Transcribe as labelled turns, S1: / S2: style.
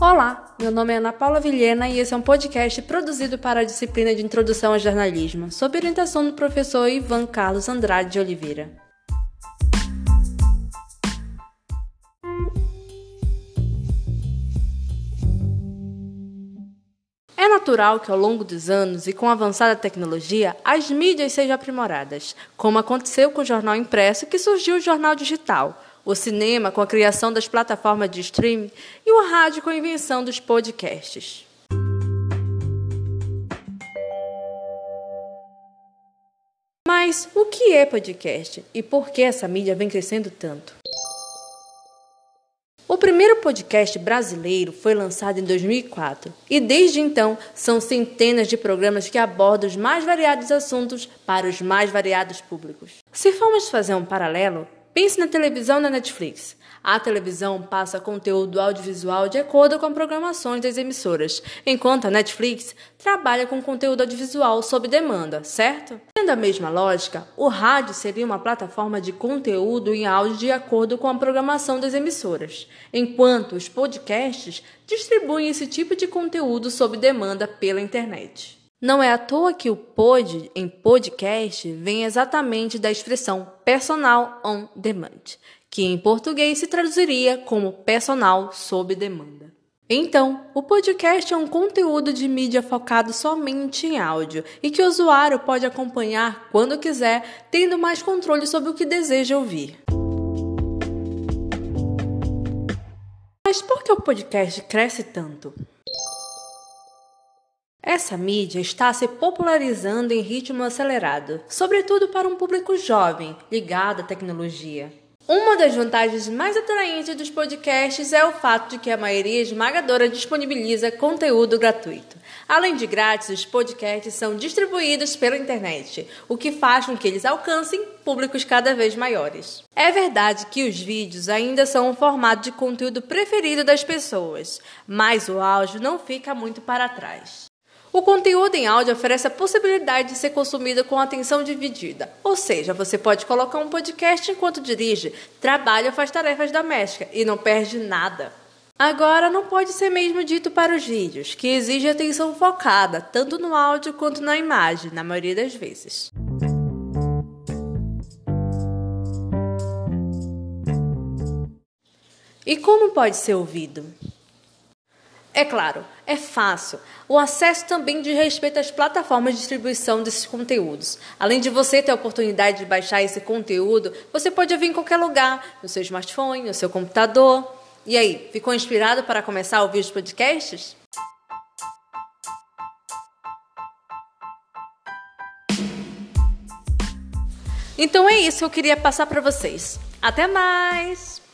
S1: Olá, meu nome é Ana Paula Vilhena e esse é um podcast produzido para a disciplina de Introdução ao Jornalismo, sob orientação do professor Ivan Carlos Andrade de Oliveira. É natural que ao longo dos anos e com a avançada tecnologia, as mídias sejam aprimoradas, como aconteceu com o jornal impresso que surgiu o jornal digital o cinema com a criação das plataformas de streaming e o rádio com a invenção dos podcasts. Mas o que é podcast e por que essa mídia vem crescendo tanto? O primeiro podcast brasileiro foi lançado em 2004 e desde então são centenas de programas que abordam os mais variados assuntos para os mais variados públicos. Se formos fazer um paralelo, Pense na televisão da Netflix. A televisão passa conteúdo audiovisual de acordo com as programações das emissoras, enquanto a Netflix trabalha com conteúdo audiovisual sob demanda, certo? Tendo a mesma lógica, o rádio seria uma plataforma de conteúdo em áudio de acordo com a programação das emissoras, enquanto os podcasts distribuem esse tipo de conteúdo sob demanda pela internet. Não é à toa que o pod em podcast vem exatamente da expressão personal on demand, que em português se traduziria como personal sob demanda. Então, o podcast é um conteúdo de mídia focado somente em áudio e que o usuário pode acompanhar quando quiser, tendo mais controle sobre o que deseja ouvir. Mas por que o podcast cresce tanto? Essa mídia está se popularizando em ritmo acelerado, sobretudo para um público jovem, ligado à tecnologia. Uma das vantagens mais atraentes dos podcasts é o fato de que a maioria esmagadora disponibiliza conteúdo gratuito. Além de grátis, os podcasts são distribuídos pela internet, o que faz com que eles alcancem públicos cada vez maiores. É verdade que os vídeos ainda são o formato de conteúdo preferido das pessoas, mas o áudio não fica muito para trás. O conteúdo em áudio oferece a possibilidade de ser consumido com atenção dividida, ou seja, você pode colocar um podcast enquanto dirige, trabalha ou faz tarefas domésticas e não perde nada. Agora, não pode ser mesmo dito para os vídeos, que exige atenção focada, tanto no áudio quanto na imagem, na maioria das vezes. E como pode ser ouvido? É claro, é fácil. O acesso também diz respeito às plataformas de distribuição desses conteúdos. Além de você ter a oportunidade de baixar esse conteúdo, você pode ouvir em qualquer lugar, no seu smartphone, no seu computador. E aí, ficou inspirado para começar a ouvir os podcasts? Então é isso que eu queria passar para vocês. Até mais!